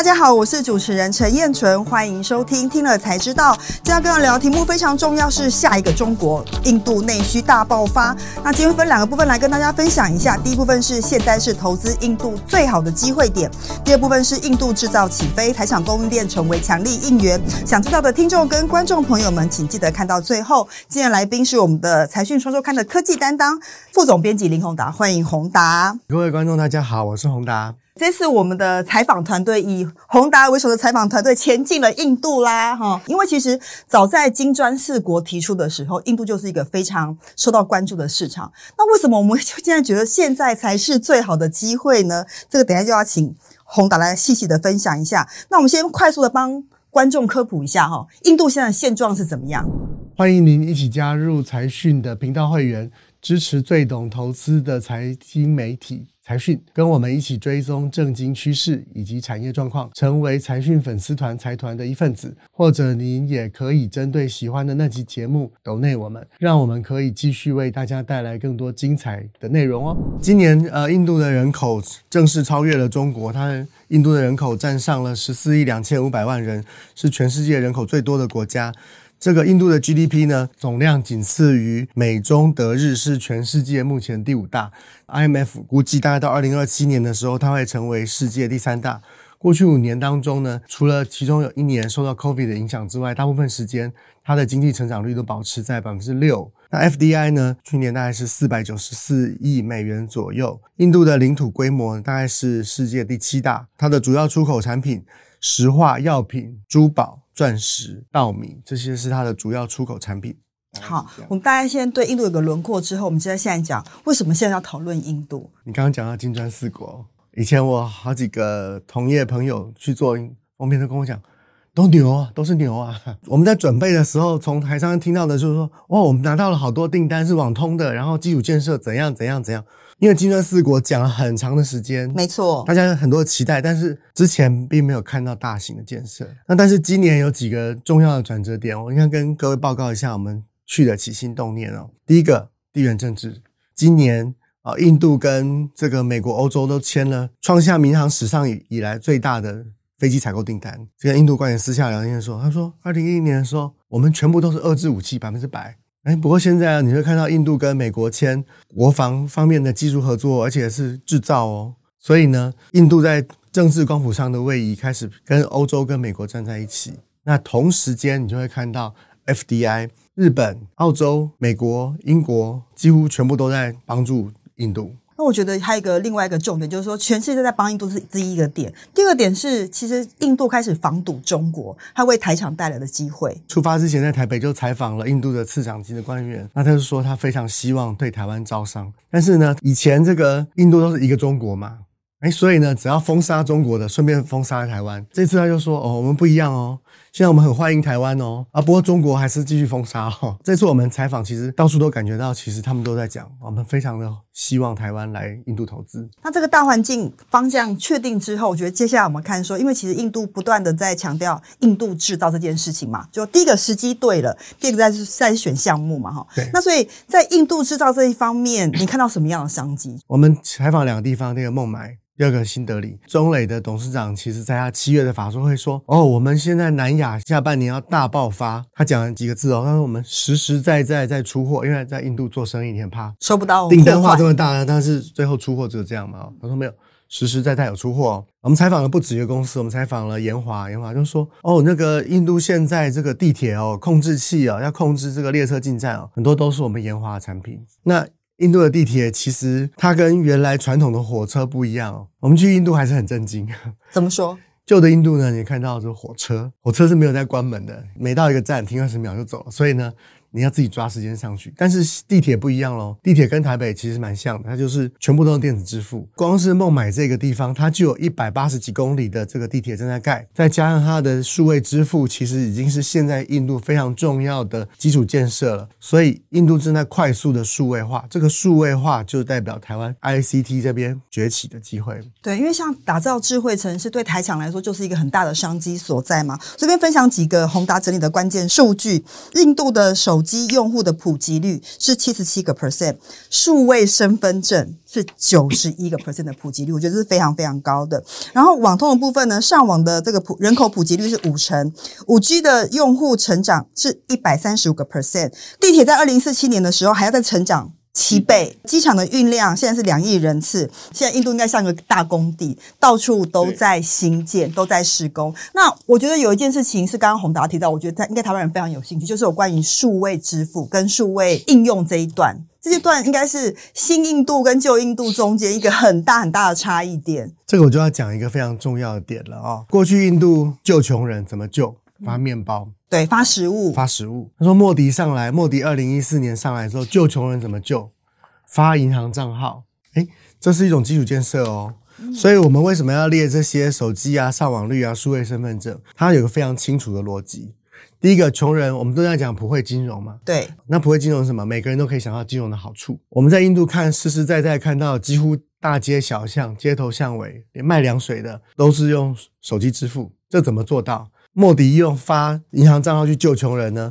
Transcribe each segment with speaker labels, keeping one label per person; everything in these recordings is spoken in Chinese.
Speaker 1: 大家好，我是主持人陈燕纯，欢迎收听听了才知道。今天要跟大家聊题目非常重要，是下一个中国，印度内需大爆发。那今天分两个部分来跟大家分享一下。第一部分是现在是投资印度最好的机会点，第二部分是印度制造起飞，台厂供应链成为强力应援。想知道的听众跟观众朋友们，请记得看到最后。今天来宾是我们的财讯双周刊的科技担当副总编辑林宏达，欢迎宏达。
Speaker 2: 各位观众，大家好，我是宏达。
Speaker 1: 这次我们的采访团队以宏达为首的采访团队前进了印度啦，哈，因为其实早在金砖四国提出的时候，印度就是一个非常受到关注的市场。那为什么我们现在觉得现在才是最好的机会呢？这个等下就要请宏达来细细的分享一下。那我们先快速的帮观众科普一下哈，印度现在现状是怎么样？
Speaker 2: 欢迎您一起加入财讯的频道会员，支持最懂投资的财经媒体。财讯跟我们一起追踪正经趋势以及产业状况，成为财讯粉丝团财团的一份子。或者您也可以针对喜欢的那集节目抖内我们，让我们可以继续为大家带来更多精彩的内容哦。今年呃，印度的人口正式超越了中国，它印度的人口占上了十四亿两千五百万人，是全世界人口最多的国家。这个印度的 GDP 呢，总量仅次于美中德日，是全世界目前第五大。IMF 估计大概到二零二七年的时候，它会成为世界第三大。过去五年当中呢，除了其中有一年受到 COVID 的影响之外，大部分时间它的经济成长率都保持在百分之六。那 FDI 呢，去年大概是四百九十四亿美元左右。印度的领土规模大概是世界第七大，它的主要出口产品石化、药品、珠宝。钻石、稻米，这些是它的主要出口产品。
Speaker 1: 好，我们大家现在对印度有个轮廓之后，我们现在现在讲为什么现在要讨论印度？
Speaker 2: 你刚刚讲到金砖四国，以前我好几个同业朋友去做封面都跟我讲，都牛啊，都是牛啊。我们在准备的时候，从台上听到的就是说，哇，我们拿到了好多订单是网通的，然后基础建设怎样怎样怎样。因为金砖四国讲了很长的时间，
Speaker 1: 没错，
Speaker 2: 大家有很多期待，但是之前并没有看到大型的建设。那但是今年有几个重要的转折点，我应该跟各位报告一下，我们去的起心动念哦。第一个，地缘政治，今年啊，印度跟这个美国、欧洲都签了创下民航史上以以来最大的飞机采购订单。这个印度官员私下聊天说，他说，二零一零年的时候，我们全部都是遏制武器，百分之百。哎，不过现在啊，你会看到印度跟美国签国防方面的技术合作，而且是制造哦。所以呢，印度在政治光谱上的位移开始跟欧洲、跟美国站在一起。那同时间，你就会看到 FDI，日本、澳洲、美国、英国几乎全部都在帮助印度。
Speaker 1: 那我觉得还有一个另外一个重点，就是说全世界在帮印度是第一个点。第二个点是，其实印度开始防堵中国，它为台厂带来的机会。
Speaker 2: 出发之前在台北就采访了印度的次长级的官员，那他就说他非常希望对台湾招商，但是呢，以前这个印度都是一个中国嘛。哎，所以呢，只要封杀中国的，顺便封杀台湾。这次他就说：“哦，我们不一样哦，现在我们很欢迎台湾哦。啊，不过中国还是继续封杀哦。”这次我们采访，其实到处都感觉到，其实他们都在讲，我们非常的希望台湾来印度投资。
Speaker 1: 那这个大环境方向确定之后，我觉得接下来我们看说，因为其实印度不断的在强调印度制造这件事情嘛，就第一个时机对了，第二个在在选项目嘛，哈。
Speaker 2: 对。
Speaker 1: 那所以在印度制造这一方面，你看到什么样的商机？
Speaker 2: 我们采访两个地方，那个孟买。第二个新德里，中磊的董事长，其实在他七月的法说会说：“哦，我们现在南亚下半年要大爆发。”他讲了几个字哦，他说：“我们实实在在在出货，因为在印度做生意，你很怕
Speaker 1: 收不到
Speaker 2: 订单，化这么大，但是最后出货只有这样嘛？”他说：“没有，实实在在有出货。”我们采访了不止一个公司，我们采访了延华，延华就说：“哦，那个印度现在这个地铁哦，控制器哦，要控制这个列车进站哦，很多都是我们延华的产品。”那印度的地铁其实它跟原来传统的火车不一样哦。我们去印度还是很震惊。
Speaker 1: 怎么说？
Speaker 2: 旧的印度呢？你看到这火车，火车是没有在关门的，每到一个站停二十秒就走了。所以呢。你要自己抓时间上去，但是地铁不一样喽。地铁跟台北其实蛮像的，它就是全部都是电子支付。光是孟买这个地方，它就有一百八十几公里的这个地铁正在盖，再加上它的数位支付，其实已经是现在印度非常重要的基础建设了。所以印度正在快速的数位化，这个数位化就代表台湾 ICT 这边崛起的机会。
Speaker 1: 对，因为像打造智慧城市，对台厂来说就是一个很大的商机所在嘛。这边分享几个宏达整理的关键数据，印度的首。手机用户的普及率是七十七个 percent，数位身份证是九十一个 percent 的普及率，我觉得是非常非常高的。然后网通的部分呢，上网的这个普人口普及率是五成，五 G 的用户成长是一百三十五个 percent，地铁在二零四七年的时候还要再成长。七倍，机场的运量现在是两亿人次。现在印度应该像个大工地，到处都在新建，都在施工。那我觉得有一件事情是刚刚宏达提到，我觉得在应该台湾人非常有兴趣，就是有关于数位支付跟数位应用这一段。这一段应该是新印度跟旧印度中间一个很大很大的差异点。
Speaker 2: 这个我就要讲一个非常重要的点了啊！过去印度救穷人怎么救？发面包。
Speaker 1: 对，发食物，
Speaker 2: 发食物。他说莫迪上来，莫迪二零一四年上来之后救穷人怎么救？发银行账号。哎，这是一种基础建设哦。所以我们为什么要列这些手机啊、上网率啊、数位身份证？它有个非常清楚的逻辑。第一个，穷人，我们都在讲普惠金融嘛。
Speaker 1: 对。
Speaker 2: 那普惠金融是什么？每个人都可以想到金融的好处。我们在印度看，实实在在看到，几乎大街小巷、街头巷尾，连卖凉水的都是用手机支付。这怎么做到？莫迪用发银行账号去救穷人呢？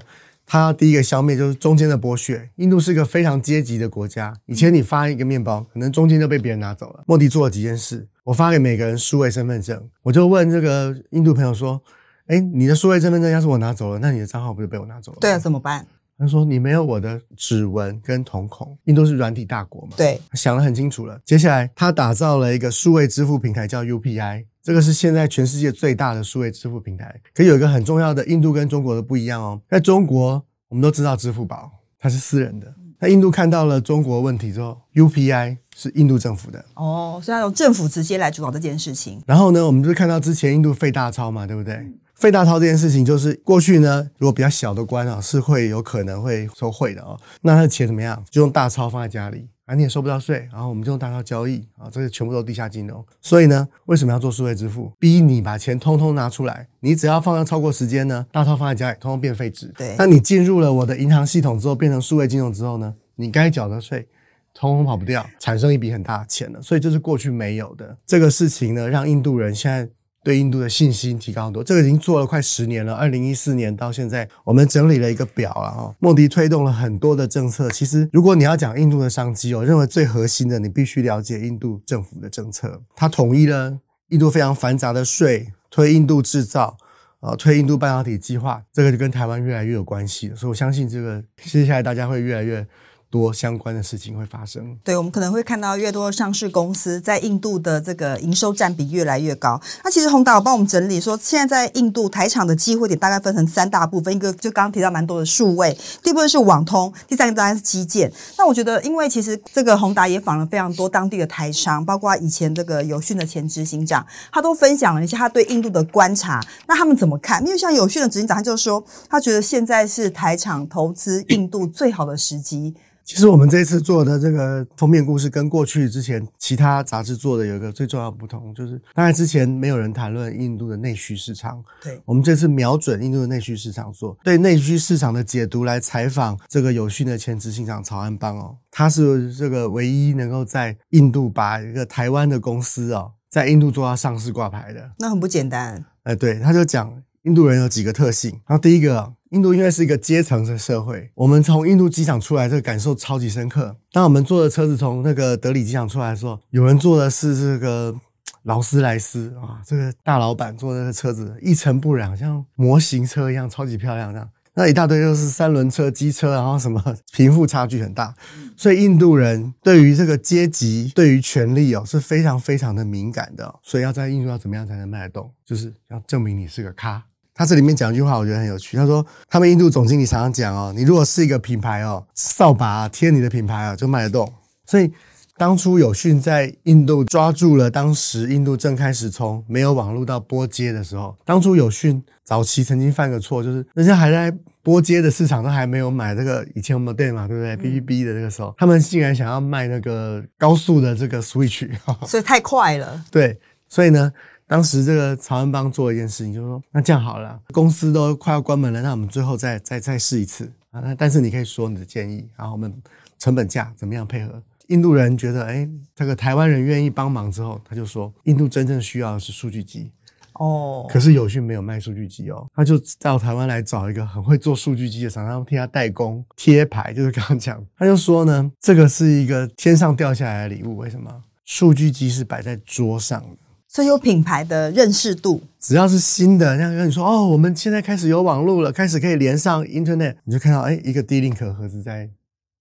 Speaker 2: 他第一个消灭就是中间的剥削。印度是一个非常阶级的国家，以前你发一个面包，可能中间就被别人拿走了。莫迪做了几件事，我发给每个人数位身份证，我就问这个印度朋友说：“哎，你的数位身份证要是我拿走了，那你的账号不就被我拿走了？”
Speaker 1: 对啊，怎么办？
Speaker 2: 他说：“你没有我的指纹跟瞳孔。”印度是软体大国嘛？
Speaker 1: 对，
Speaker 2: 想得很清楚了。接下来他打造了一个数位支付平台，叫 UPI。这个是现在全世界最大的数位支付平台，可有一个很重要的，印度跟中国的不一样哦。在中国，我们都知道支付宝它是私人的，那印度看到了中国问题之后，UPI 是印度政府的
Speaker 1: 哦，所以要由政府直接来主导这件事情。
Speaker 2: 然后呢，我们就看到之前印度废大钞嘛，对不对？废大钞这件事情，就是过去呢，如果比较小的官啊，是会有可能会收贿的哦。那他的钱怎么样？就用大钞放在家里。啊，你也收不到税，然后我们就用大钞交易啊，这些全部都地下金融。所以呢，为什么要做数位支付？逼你把钱通通拿出来，你只要放在超过时间呢，大钞放在家里，通通变废纸。
Speaker 1: 对，
Speaker 2: 那你进入了我的银行系统之后，变成数位金融之后呢，你该缴的税，通通跑不掉，产生一笔很大的钱了。所以这是过去没有的这个事情呢，让印度人现在。对印度的信心提高很多，这个已经做了快十年了。二零一四年到现在，我们整理了一个表了哈。莫迪推动了很多的政策。其实，如果你要讲印度的商机，我认为最核心的，你必须了解印度政府的政策。它统一了印度非常繁杂的税，推印度制造，啊，推印度半导体计划，这个就跟台湾越来越有关系。所以我相信，这个接下来大家会越来越。多相关的事情会发生，
Speaker 1: 对我们可能会看到越多上市公司在印度的这个营收占比越来越高。那其实宏达有帮我们整理说，现在在印度台场的机会点大概分成三大部分，一个就刚刚提到蛮多的数位，第一部分是网通，第三个当然是基建。那我觉得，因为其实这个宏达也访了非常多当地的台商，包括以前这个有讯的前执行长，他都分享了一下他对印度的观察。那他们怎么看？因为像有讯的执行长，他就说他觉得现在是台场投资印度最好的时机。
Speaker 2: 其实我们这次做的这个封面故事，跟过去之前其他杂志做的有一个最重要的不同，就是当然之前没有人谈论印度的内需市场，
Speaker 1: 对。
Speaker 2: 我们这次瞄准印度的内需市场做对内需市场的解读来采访这个有讯的前执行长曹安邦哦，他是这个唯一能够在印度把一个台湾的公司哦，在印度做到上市挂牌的，
Speaker 1: 那很不简单。
Speaker 2: 哎，对，他就讲印度人有几个特性，然后第一个。印度因为是一个阶层的社会，我们从印度机场出来，这个感受超级深刻。当我们坐的车子从那个德里机场出来的时候，有人坐的是这个劳斯莱斯啊，这个大老板坐的车子一尘不染，像模型车一样，超级漂亮。这样，那一大堆都是三轮车、机车，然后什么 贫富差距很大，所以印度人对于这个阶级、对于权力哦是非常非常的敏感的。所以要在印度要怎么样才能卖得动，就是要证明你是个咖。他这里面讲一句话，我觉得很有趣。他说，他们印度总经理常常讲哦，你如果是一个品牌哦，扫把贴你的品牌啊，就卖得动。所以当初有讯在印度抓住了当时印度正开始从没有网络到拨接的时候，当初有讯早期曾经犯个错，就是人家还在拨接的市场都还没有买这个以前我们店嘛，对不对？B B B 的那个时候，他们竟然想要卖那个高速的这个 Switch，
Speaker 1: 所以太快了。
Speaker 2: 对，所以呢。当时这个曹安邦做一件事情，就是说，那这样好了，公司都快要关门了，那我们最后再再再试一次啊。那但是你可以说你的建议，然后我们成本价怎么样配合？印度人觉得，哎，这个台湾人愿意帮忙之后，他就说，印度真正需要的是数据机。
Speaker 1: 哦，
Speaker 2: 可是有讯没有卖数据机哦，他就到台湾来找一个很会做数据机的厂商替他代工贴牌，就是刚刚讲，他就说呢，这个是一个天上掉下来的礼物，为什么？数据机是摆在桌上的。
Speaker 1: 所以有品牌的认识度，
Speaker 2: 只要是新的，像跟你说哦，我们现在开始有网络了，开始可以连上 Internet，你就看到哎，一个 D-Link 盒子在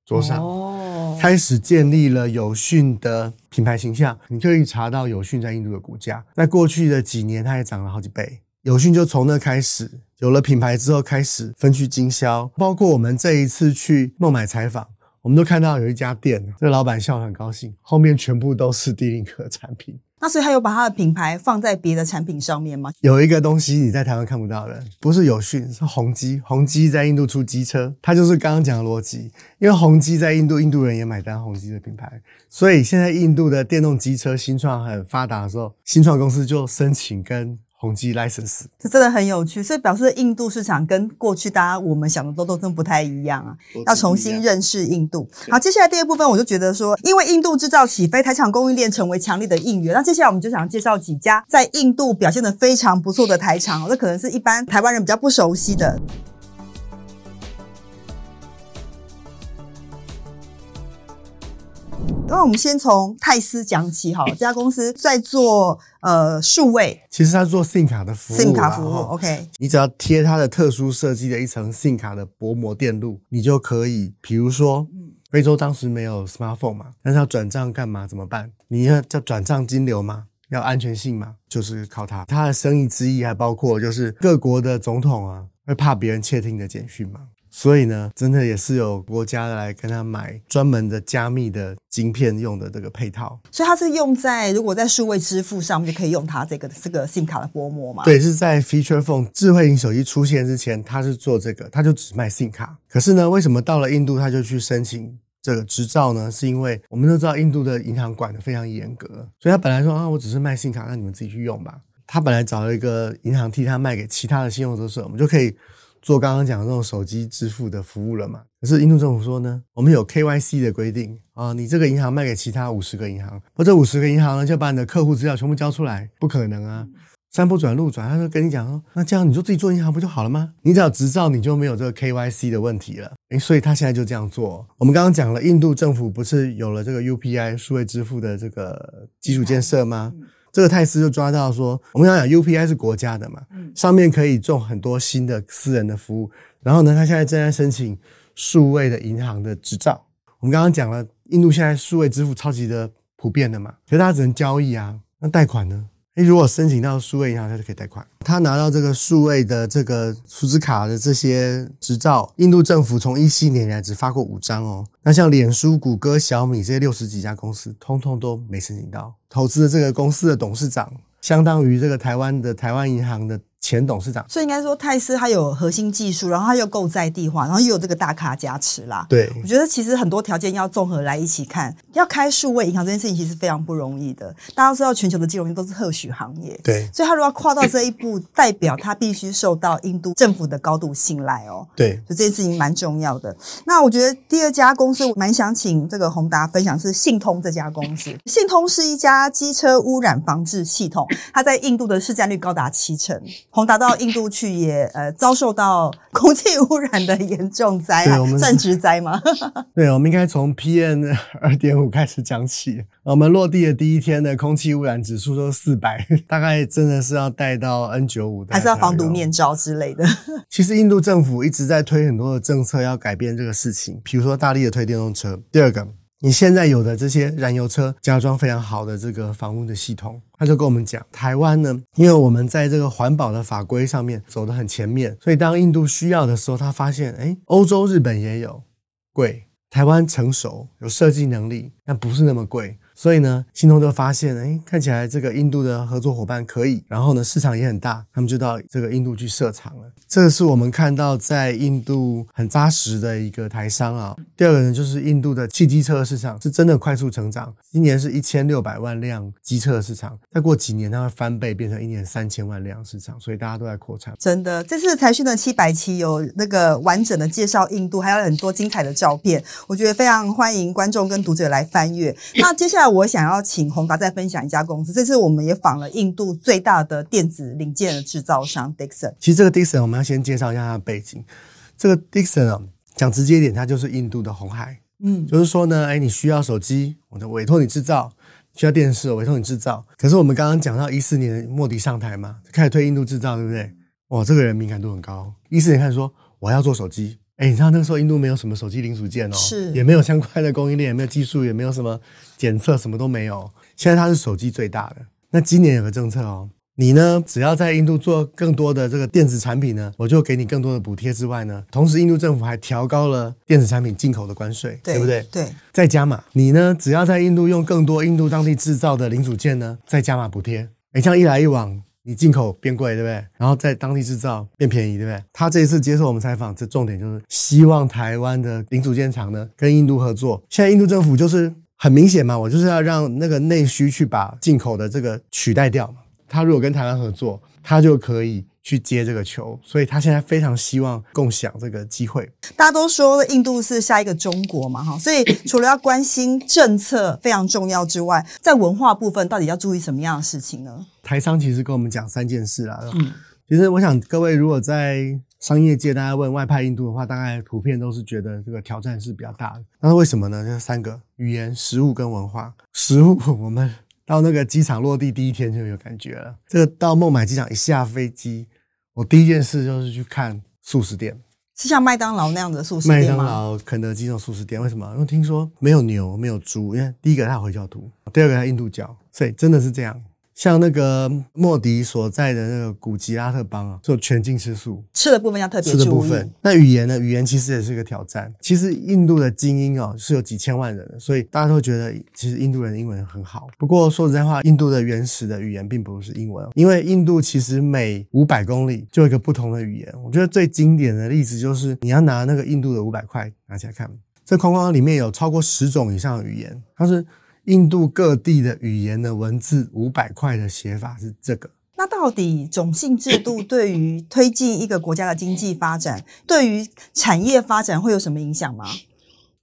Speaker 2: 桌上，哦，开始建立了有讯的品牌形象。你可以查到有讯在印度的股价，在过去的几年，它也涨了好几倍。有讯就从那开始有了品牌之后，开始分区经销，包括我们这一次去孟买采访。我们都看到有一家店，这个老板笑得很高兴，后面全部都是低林科产品。
Speaker 1: 那所以他有把他的品牌放在别的产品上面吗？
Speaker 2: 有一个东西你在台湾看不到的，不是有讯，是宏基。宏基在印度出机车，它就是刚刚讲的逻辑。因为宏基在印度，印度人也买单宏基的品牌，所以现在印度的电动机车新创很发达的时候，新创公司就申请跟。宏基 license，
Speaker 1: 这真的很有趣，所以表示印度市场跟过去大家我们想的都都真不太一样啊，要重新认识印度。好，接下来第二部分我就觉得说，因为印度制造起飞，台厂供应链成为强力的应援。那接下来我们就想介绍几家在印度表现的非常不错的台厂，这可能是一般台湾人比较不熟悉的。那我们先从泰斯讲起，好，这家公司在做呃数位，
Speaker 2: 其实它做 SIM 卡的服务
Speaker 1: ，SIM 卡服务，OK，
Speaker 2: 你只要贴它的特殊设计的一层 SIM 卡的薄膜电路，你就可以，比如说，非洲当时没有 smartphone 嘛，但是要转账干嘛？怎么办？你要叫转账金流吗？要安全性吗？就是靠它。它的生意之一还包括就是各国的总统啊，会怕别人窃听的简讯吗？所以呢，真的也是有国家来跟他买专门的加密的晶片用的这个配套。
Speaker 1: 所以它是用在如果在数位支付上面就可以用它这个这个 SIM 卡的薄膜嘛？
Speaker 2: 对，是在 Feature Phone 智慧型手机出现之前，它是做这个，它就只卖 SIM 卡。可是呢，为什么到了印度他就去申请这个执照呢？是因为我们都知道印度的银行管的非常严格，所以他本来说啊，我只是卖 SIM 卡，那你们自己去用吧。他本来找了一个银行替他卖给其他的信用者时，我们就可以。做刚刚讲的这种手机支付的服务了嘛？可是印度政府说呢，我们有 KYC 的规定啊，你这个银行卖给其他五十个银行，或这五十个银行呢就把你的客户资料全部交出来，不可能啊，山不转路转，他就跟你讲说，那这样你就自己做银行不就好了吗？你只要执照，你就没有这个 KYC 的问题了。诶，所以他现在就这样做。我们刚刚讲了，印度政府不是有了这个 UPI 数位支付的这个基础建设吗？这个泰斯就抓到说，我们刚讲 UPI 是国家的嘛，上面可以做很多新的私人的服务。然后呢，他现在正在申请数位的银行的执照。我们刚刚讲了，印度现在数位支付超级的普遍的嘛，可是他只能交易啊，那贷款呢？诶，如果申请到数位银行，他就可以贷款。他拿到这个数位的这个储值卡的这些执照，印度政府从一七年来只发过五张哦。那像脸书、谷歌、小米这些六十几家公司，通通都没申请到。投资的这个公司的董事长，相当于这个台湾的台湾银行的。前董事长，
Speaker 1: 所以应该说泰斯它有核心技术，然后它又够在地化，然后又有这个大咖加持啦。
Speaker 2: 对，
Speaker 1: 我觉得其实很多条件要综合来一起看，要开数位银行这件事情其实非常不容易的。大家都知道全球的金融业都是特许行业，
Speaker 2: 对，
Speaker 1: 所以他如果要跨到这一步，代表他必须受到印度政府的高度信赖哦。
Speaker 2: 对，
Speaker 1: 所以这件事情蛮重要的。那我觉得第二家公司我蛮想请这个宏达分享是信通这家公司。信通是一家机车污染防治系统，它在印度的市占率高达七成。宏达到印度。去也呃遭受到空气污染的严重灾害，算植灾吗？
Speaker 2: 对，我们应该从 PM 二点五开始讲起。我们落地的第一天的空气污染指数都四百，大概真的是要带到 N 九五，
Speaker 1: 还是要防毒面罩之类的。
Speaker 2: 其实印度政府一直在推很多的政策要改变这个事情，比如说大力的推电动车。第二个。你现在有的这些燃油车加装非常好的这个防污的系统，他就跟我们讲，台湾呢，因为我们在这个环保的法规上面走得很前面，所以当印度需要的时候，他发现，哎，欧洲、日本也有贵，台湾成熟有设计能力，但不是那么贵。所以呢，信通就发现，哎，看起来这个印度的合作伙伴可以，然后呢，市场也很大，他们就到这个印度去设厂了。这个是我们看到在印度很扎实的一个台商啊。第二个呢，就是印度的汽机车市场是真的快速成长，今年是一千六百万辆机车的市场，再过几年它会翻倍，变成一年三千万辆市场，所以大家都在扩产。
Speaker 1: 真的，这次财讯的七百期有那个完整的介绍印度，还有很多精彩的照片，我觉得非常欢迎观众跟读者来翻阅。那接下来。来我想要请宏达再分享一家公司，这次我们也访了印度最大的电子零件的制造商 Dixon。
Speaker 2: 其实这个 Dixon 我们要先介绍一下它的背景。这个 Dixon 啊，讲直接一点，它就是印度的红海。
Speaker 1: 嗯，
Speaker 2: 就是说呢，哎，你需要手机，我就委托你制造；需要电视，我委托你制造。可是我们刚刚讲到一四年莫迪上台嘛，开始推印度制造，对不对？哇，这个人敏感度很高。一四年开始说我要做手机，哎，你知道那个时候印度没有什么手机零组件哦，
Speaker 1: 是
Speaker 2: 也没有相关的供应链，也没有技术，也没有什么检测，什么都没有。现在它是手机最大的。那今年有个政策哦。你呢？只要在印度做更多的这个电子产品呢，我就给你更多的补贴之外呢，同时印度政府还调高了电子产品进口的关税，对不对？
Speaker 1: 对。
Speaker 2: 再加码，你呢？只要在印度用更多印度当地制造的零组件呢，再加码补贴。哎，这样一来一往，你进口变贵，对不对？然后在当地制造变便宜，对不对？他这一次接受我们采访，这重点就是希望台湾的零组件厂呢跟印度合作。现在印度政府就是很明显嘛，我就是要让那个内需去把进口的这个取代掉嘛。他如果跟台湾合作，他就可以去接这个球，所以他现在非常希望共享这个机会。
Speaker 1: 大家都说印度是下一个中国嘛，哈，所以除了要关心政策非常重要之外，在文化部分到底要注意什么样的事情呢？
Speaker 2: 台商其实跟我们讲三件事啊。嗯，其实我想各位如果在商业界大家问外派印度的话，大概普遍都是觉得这个挑战是比较大的。那为什么呢？这三个：语言、食物跟文化。食物我们。到那个机场落地第一天就有感觉了。这个到孟买机场一下飞机，我第一件事就是去看素食店，
Speaker 1: 是像麦当劳那样的素食店
Speaker 2: 麦当劳、肯德基那种素食店，为什么？因为听说没有牛，没有猪。因为第一个它回教徒，第二个它印度教，所以真的是这样。像那个莫迪所在的那个古吉拉特邦啊，做全境吃素，
Speaker 1: 吃的部分要特别
Speaker 2: 吃的部分。那语言呢？语言其实也是一个挑战。其实印度的精英哦是有几千万人的，所以大家都觉得其实印度人的英文很好。不过说实在话，印度的原始的语言并不是英文，因为印度其实每五百公里就一个不同的语言。我觉得最经典的例子就是你要拿那个印度的五百块拿起来看，这框框里面有超过十种以上的语言，它是。印度各地的语言的文字五百块的写法是这个。
Speaker 1: 那到底种姓制度对于推进一个国家的经济发展，对于产业发展会有什么影响吗？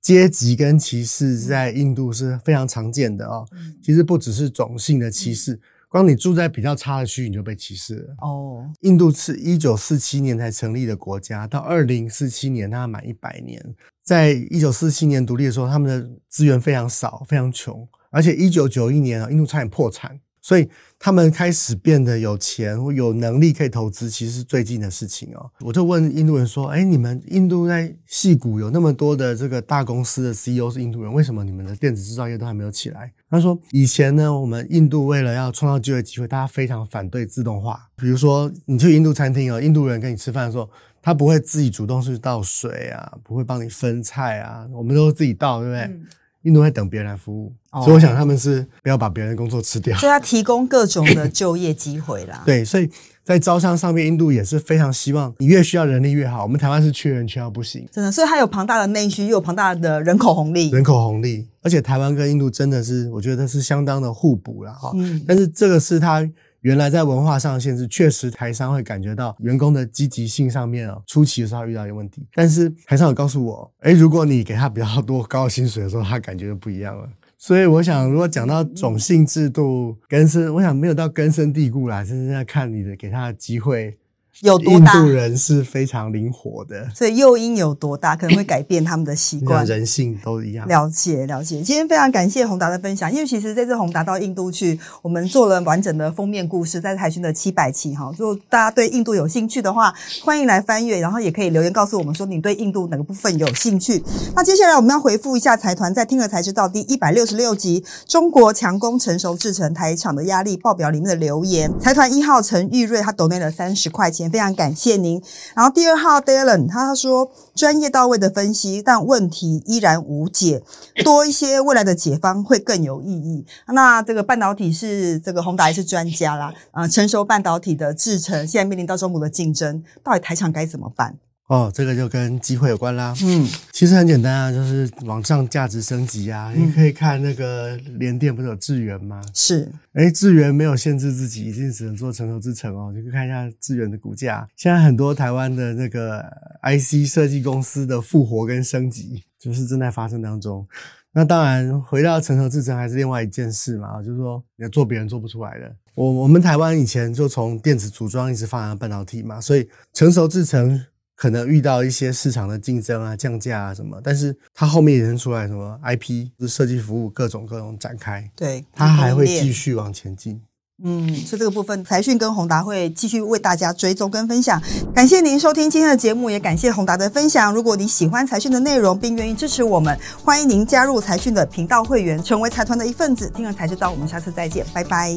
Speaker 2: 阶级跟歧视在印度是非常常见的哦。其实不只是种姓的歧视，光你住在比较差的区域你就被歧视了。哦，印度是一九四七年才成立的国家，到二零四七年它满一百年。在一九四七年独立的时候，他们的资源非常少，非常穷，而且一九九一年啊，印度差点破产，所以他们开始变得有钱或有能力可以投资，其实是最近的事情哦。我就问印度人说：“哎，你们印度在戏谷有那么多的这个大公司的 CEO 是印度人，为什么你们的电子制造业都还没有起来？”他说：“以前呢，我们印度为了要创造就业机会，大家非常反对自动化。比如说，你去印度餐厅哦，印度人跟你吃饭的时候。”他不会自己主动去倒水啊，不会帮你分菜啊，我们都自己倒，对不对？印度会等别人来服务，所以我想他们是不要把别人的工作吃掉，
Speaker 1: 所以要提供各种的就业机会啦。
Speaker 2: 对，所以在招商上面，印度也是非常希望你越需要人力越好。我们台湾是缺人缺到不行，
Speaker 1: 真的，所以它有庞大的内需，又有庞大的人口红利，
Speaker 2: 人口红利，而且台湾跟印度真的是，我觉得是相当的互补了哈。但是这个是它。原来在文化上限制，确实台商会感觉到员工的积极性上面啊，初期的时候遇到一个问题。但是台商有告诉我，哎，如果你给他比较多高薪水的时候，他感觉就不一样了。所以我想，如果讲到种姓制度根深，我想没有到根深蒂固啦，就是在看你的给他的机会。
Speaker 1: 有多大？
Speaker 2: 印度人是非常灵活的，
Speaker 1: 所以诱因有多大，可能会改变他们的习惯。
Speaker 2: 人性都一样。
Speaker 1: 了解了解，今天非常感谢宏达的分享，因为其实这次宏达到印度去，我们做了完整的封面故事，在海巡的七百期哈。如果大家对印度有兴趣的话，欢迎来翻阅，然后也可以留言告诉我们说你对印度哪个部分有兴趣。那接下来我们要回复一下财团在听了才知道第一百六十六集中国强攻成熟制成台厂的压力报表里面的留言。财团一号陈玉瑞他抖内了三十块钱。非常感谢您。然后第二号 Dylan，他说专业到位的分析，但问题依然无解，多一些未来的解方会更有意义。那这个半导体是这个宏达也是专家啦，啊，成熟半导体的制程现在面临到中国的竞争，到底台厂该怎么办？
Speaker 2: 哦，这个就跟机会有关啦。嗯，其实很简单啊，就是往上价值升级啊。你可以看那个联电不是有智源吗？
Speaker 1: 是，
Speaker 2: 哎，智源没有限制自己，一定只能做成熟制程哦。你可以看一下智源的股价，现在很多台湾的那个 IC 设计公司的复活跟升级，就是正在发生当中。那当然，回到成熟制程还是另外一件事嘛，就是说你要做别人做不出来的。我我们台湾以前就从电子组装一直发展到半导体嘛，所以成熟制程可能遇到一些市场的竞争啊、降价啊什么，但是它后面衍生出来什么 IP 是、设计服务各种各种展开，
Speaker 1: 对，
Speaker 2: 它还会继续往前进。
Speaker 1: 嗯，所以这个部分，财讯跟宏达会继续为大家追踪跟分享。感谢您收听今天的节目，也感谢宏达的分享。如果你喜欢财讯的内容，并愿意支持我们，欢迎您加入财讯的频道会员，成为财团的一份子。听了才知道，我们下次再见，拜拜。